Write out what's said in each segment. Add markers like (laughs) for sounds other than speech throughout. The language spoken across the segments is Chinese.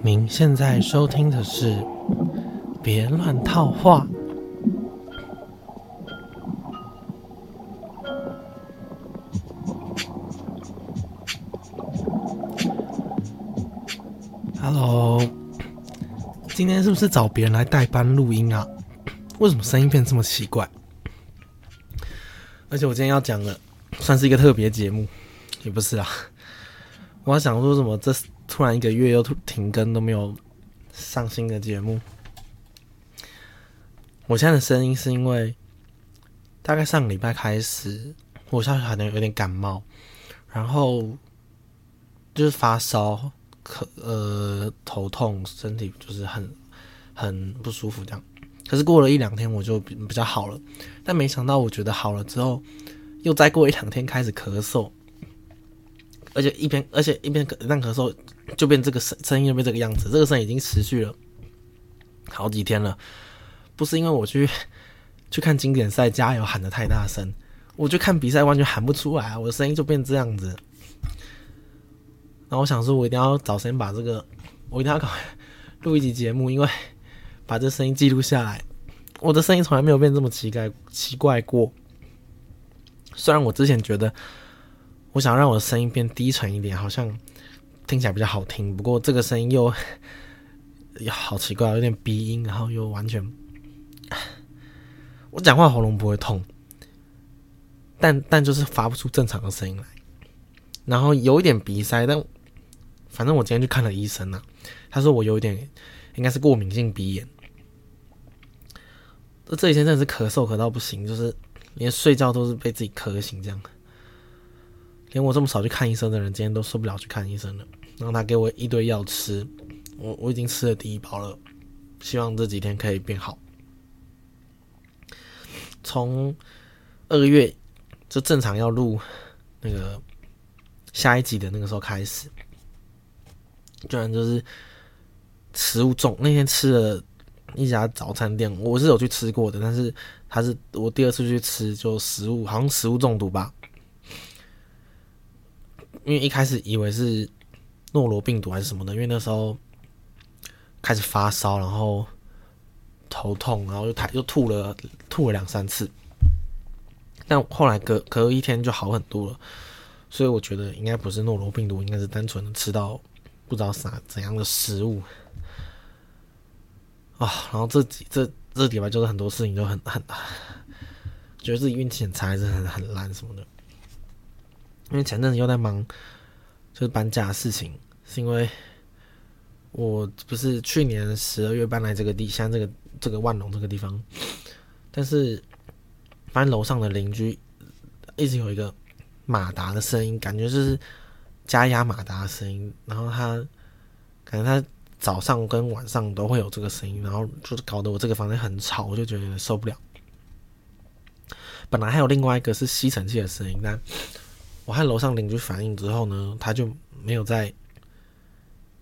您现在收听的是《别乱套话》。Hello，今天是不是找别人来代班录音啊？为什么声音变这么奇怪？而且我今天要讲的算是一个特别节目，也不是啊。我要想说什么？这突然一个月又停更都没有上新的节目。我现在的声音是因为大概上个礼拜开始，我现在可能有点感冒，然后就是发烧、咳、呃头痛，身体就是很很不舒服这样。可是过了一两天我就比比较好了，但没想到我觉得好了之后，又再过一两天开始咳嗽，而且一边而且一边咳但咳嗽就变这个声声音就变这个样子，这个声音已经持续了好几天了。不是因为我去 (laughs) 去看经典赛加油喊的太大声，我去看比赛完全喊不出来，我的声音就变这样子。然后我想说，我一定要找时间把这个，我一定要搞录一集节目，因为。把这声音记录下来，我的声音从来没有变这么奇怪奇怪过。虽然我之前觉得，我想让我的声音变低沉一点，好像听起来比较好听。不过这个声音 (laughs) 又好奇怪，有点鼻音，然后又完全，我讲话喉咙不会痛，但但就是发不出正常的声音来，然后有一点鼻塞。但反正我今天去看了医生了，他说我有一点应该是过敏性鼻炎。这几天真的是咳嗽咳到不行，就是连睡觉都是被自己咳醒这样。连我这么少去看医生的人，今天都受不了去看医生了。然后他给我一堆药吃，我我已经吃了第一包了，希望这几天可以变好。从二月就正常要录那个下一集的那个时候开始，居然就是食物中那天吃了。一家早餐店，我是有去吃过的，但是他是我第二次去吃，就食物好像食物中毒吧。因为一开始以为是诺罗病毒还是什么的，因为那时候开始发烧，然后头痛，然后又抬又吐了吐了两三次，但后来隔隔一天就好很多了，所以我觉得应该不是诺罗病毒，应该是单纯的吃到不知道啥怎样的食物。啊，然后这几这这礼拜就是很多事情都很很，觉得自己运气很差，还是很很烂什么的。因为前阵子又在忙，就是搬家的事情，是因为我不是去年十二月搬来这个地，像这个这个万隆这个地方，但是搬楼上的邻居一直有一个马达的声音，感觉就是加压马达的声音，然后他感觉他。早上跟晚上都会有这个声音，然后就是搞得我这个房间很吵，我就觉得受不了。本来还有另外一个是吸尘器的声音，但我和楼上邻居反映之后呢，他就没有在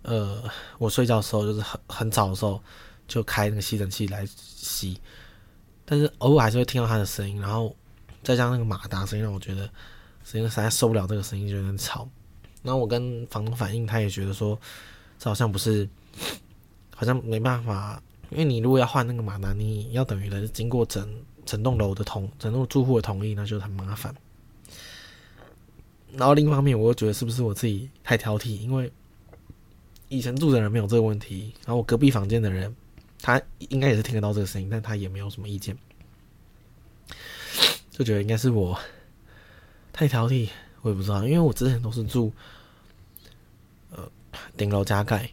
呃我睡觉的时候，就是很很早的时候就开那个吸尘器来吸，但是偶尔还是会听到他的声音，然后再加上那个马达声音，让我觉得实在实在受不了这个声音，就有点吵。然后我跟房东反映，他也觉得说这好像不是。(sniffs) 好像没办法，因为你如果要换那个马达，你要等于的是经过整整栋楼的同整栋住户的同意，那就很麻烦。然后另一方面，我又觉得是不是我自己太挑剔？因为以前住的人没有这个问题，然后我隔壁房间的人，他应该也是听得到这个声音，但他也没有什么意见，就觉得应该是我太挑剔，我也不知道，因为我之前都是住呃顶楼加盖。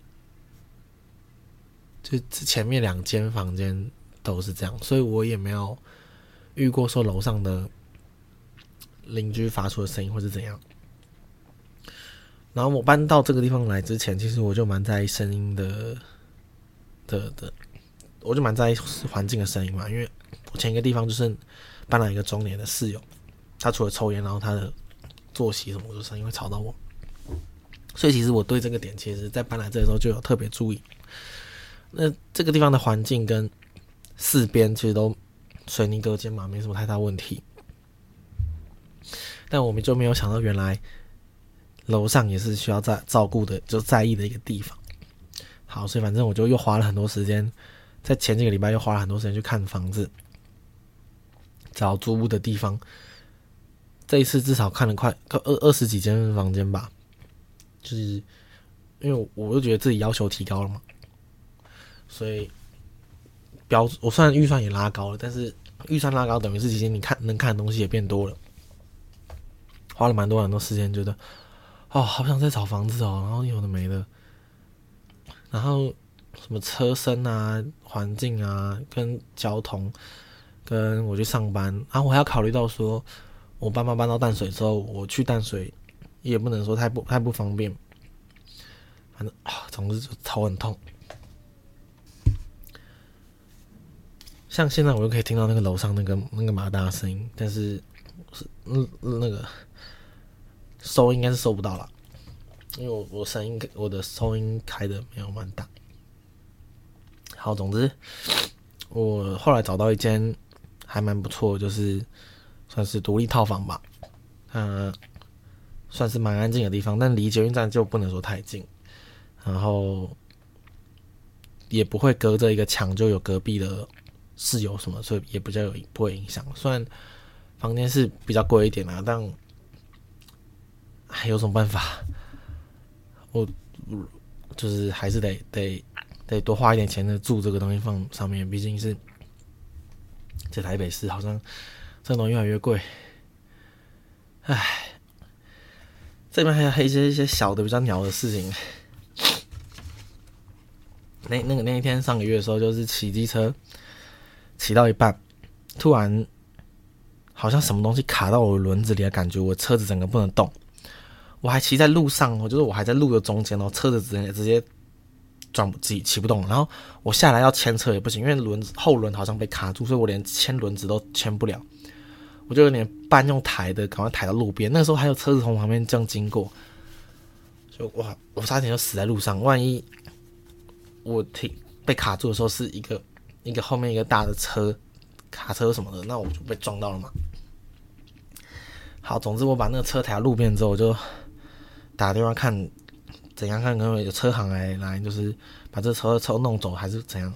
就前面两间房间都是这样，所以我也没有遇过说楼上的邻居发出的声音或是怎样。然后我搬到这个地方来之前，其实我就蛮在意声音的的的，我就蛮在意环境的声音嘛。因为我前一个地方就是搬来一个中年的室友，他除了抽烟，然后他的作息什么的声音会吵到我，所以其实我对这个点，其实在搬来这的时候就有特别注意。那这个地方的环境跟四边其实都水泥隔间嘛，没什么太大问题。但我们就没有想到，原来楼上也是需要在照顾的，就在意的一个地方。好，所以反正我就又花了很多时间，在前几个礼拜又花了很多时间去看房子，找租屋的地方。这一次至少看了快二二十几间房间吧，就是因为我就觉得自己要求提高了嘛，所以标我虽然预算也拉高了，但是预算拉高等于是其实你看能看的东西也变多了，花了蛮多很多时间，觉得哦好想再找房子哦，然后有的没的，然后什么车身啊、环境啊、跟交通、跟我去上班，然后我还要考虑到说。我爸妈搬到淡水之后，我去淡水也不能说太不太不方便，反正啊，总之就头很痛。像现在我又可以听到那个楼上那个那个马达声音，但是是嗯那个收应该是收不到了，因为我我声音我的收音开的没有蛮大。好，总之我后来找到一间还蛮不错，就是。算是独立套房吧，嗯，算是蛮安静的地方，但离捷运站就不能说太近，然后也不会隔着一个墙就有隔壁的室友什么，所以也比较有不会影响。虽然房间是比较贵一点啊，但还有什么办法？我就是还是得得得多花一点钱的住这个东西放上面，毕竟是在台北市，好像。这东西越来越贵，唉，这边还有一些一些小的比较鸟的事情。那那个那一天上个月的时候，就是骑机车骑到一半，突然好像什么东西卡到我轮子里的感觉，我车子整个不能动。我还骑在路上，我就是我还在路的中间哦，车子直接直接转自己骑不动。然后我下来要牵车也不行，因为轮子后轮好像被卡住，所以我连牵轮子都牵不了。我就有点半用抬的，赶快抬到路边。那时候还有车子从旁边这样经过，就哇，我差点就死在路上。万一我停被卡住的时候是一个一个后面一个大的车卡车什么的，那我就被撞到了嘛。好，总之我把那个车抬到路边之后，我就打电话看怎样看，可能有车行来来，就是把这车车弄走还是怎样。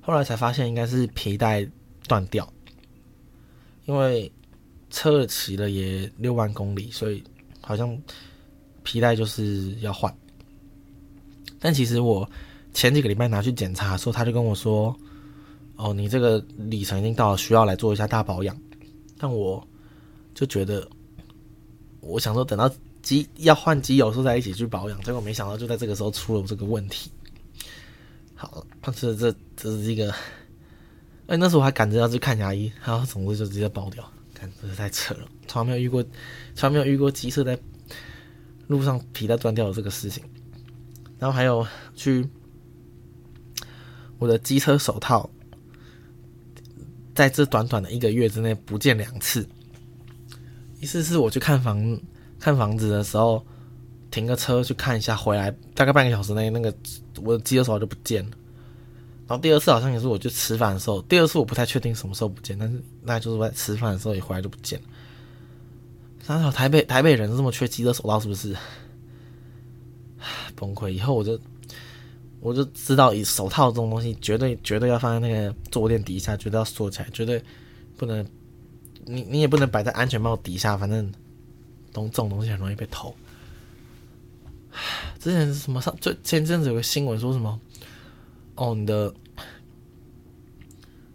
后来才发现应该是皮带断掉。因为车骑了也六万公里，所以好像皮带就是要换。但其实我前几个礼拜拿去检查的时候，他就跟我说：“哦，你这个里程已经到了，需要来做一下大保养。”但我就觉得，我想说等到机要换机油说在一起去保养，结果没想到就在这个时候出了这个问题。好，这这这是一个。哎，那时候我还赶着要去看牙医，然后总之就直接爆掉，看真是太扯了，从来没有遇过，从来没有遇过机车在路上皮带断掉的这个事情。然后还有去我的机车手套，在这短短的一个月之内不见两次，一次是我去看房看房子的时候，停个车去看一下，回来大概半个小时内，那个我的机车手套就不见了。然后第二次好像也是我去吃饭的时候，第二次我不太确定什么时候不见，但是那就是在吃饭的时候一回来就不见了。想想台北台北人这么缺机车手套是不是？崩溃！以后我就我就知道，以手套这种东西，绝对绝对要放在那个坐垫底下，绝对要锁起来，绝对不能你你也不能摆在安全帽底下，反正东这种东西很容易被偷。之前什么上就前阵子有个新闻说什么？哦，你的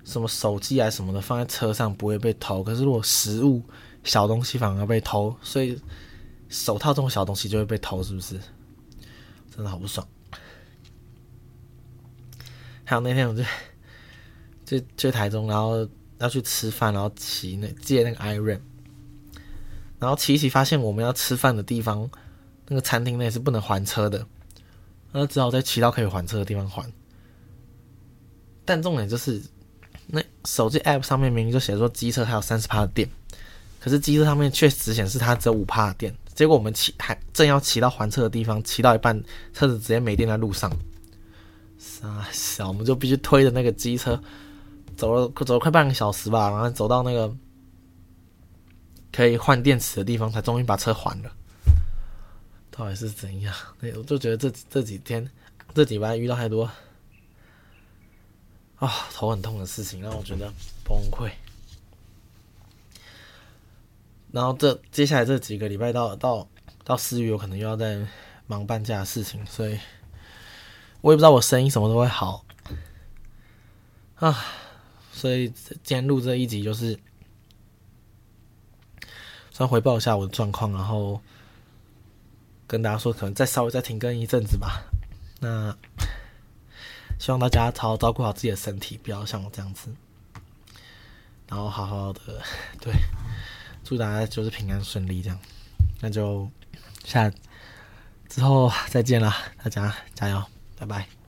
什么手机啊什么的放在车上不会被偷，可是如果食物小东西反而被偷，所以手套这种小东西就会被偷，是不是？真的好不爽。还有那天我就就去台中，然后要去吃饭，然后骑那借那个 iron，然后骑骑发现我们要吃饭的地方那个餐厅内是不能还车的，那只好在骑到可以还车的地方还。但重点就是，那手机 App 上面明明就写说机车还有三十帕的电，可是机车上面却只显示它只有五帕的电。结果我们骑还正要骑到还车的地方，骑到一半，车子直接没电在路上。傻小，我们就必须推着那个机车走了走了快半个小时吧，然后走到那个可以换电池的地方，才终于把车还了。到底是怎样？我就觉得这这几天这几班遇到太多啊头很痛的事情，让我觉得崩溃。然后这接下来这几个礼拜到到到四月，我可能又要在忙搬家的事情，所以我也不知道我声音什么都会好啊。所以今天录这一集就是，先回报一下我的状况，然后跟大家说，可能再稍微再停更一阵子吧。那希望大家好好照顾好自己的身体，不要像我这样子，然后好好的对。祝大家就是平安顺利，这样，那就下之后再见了，大家加油，拜拜。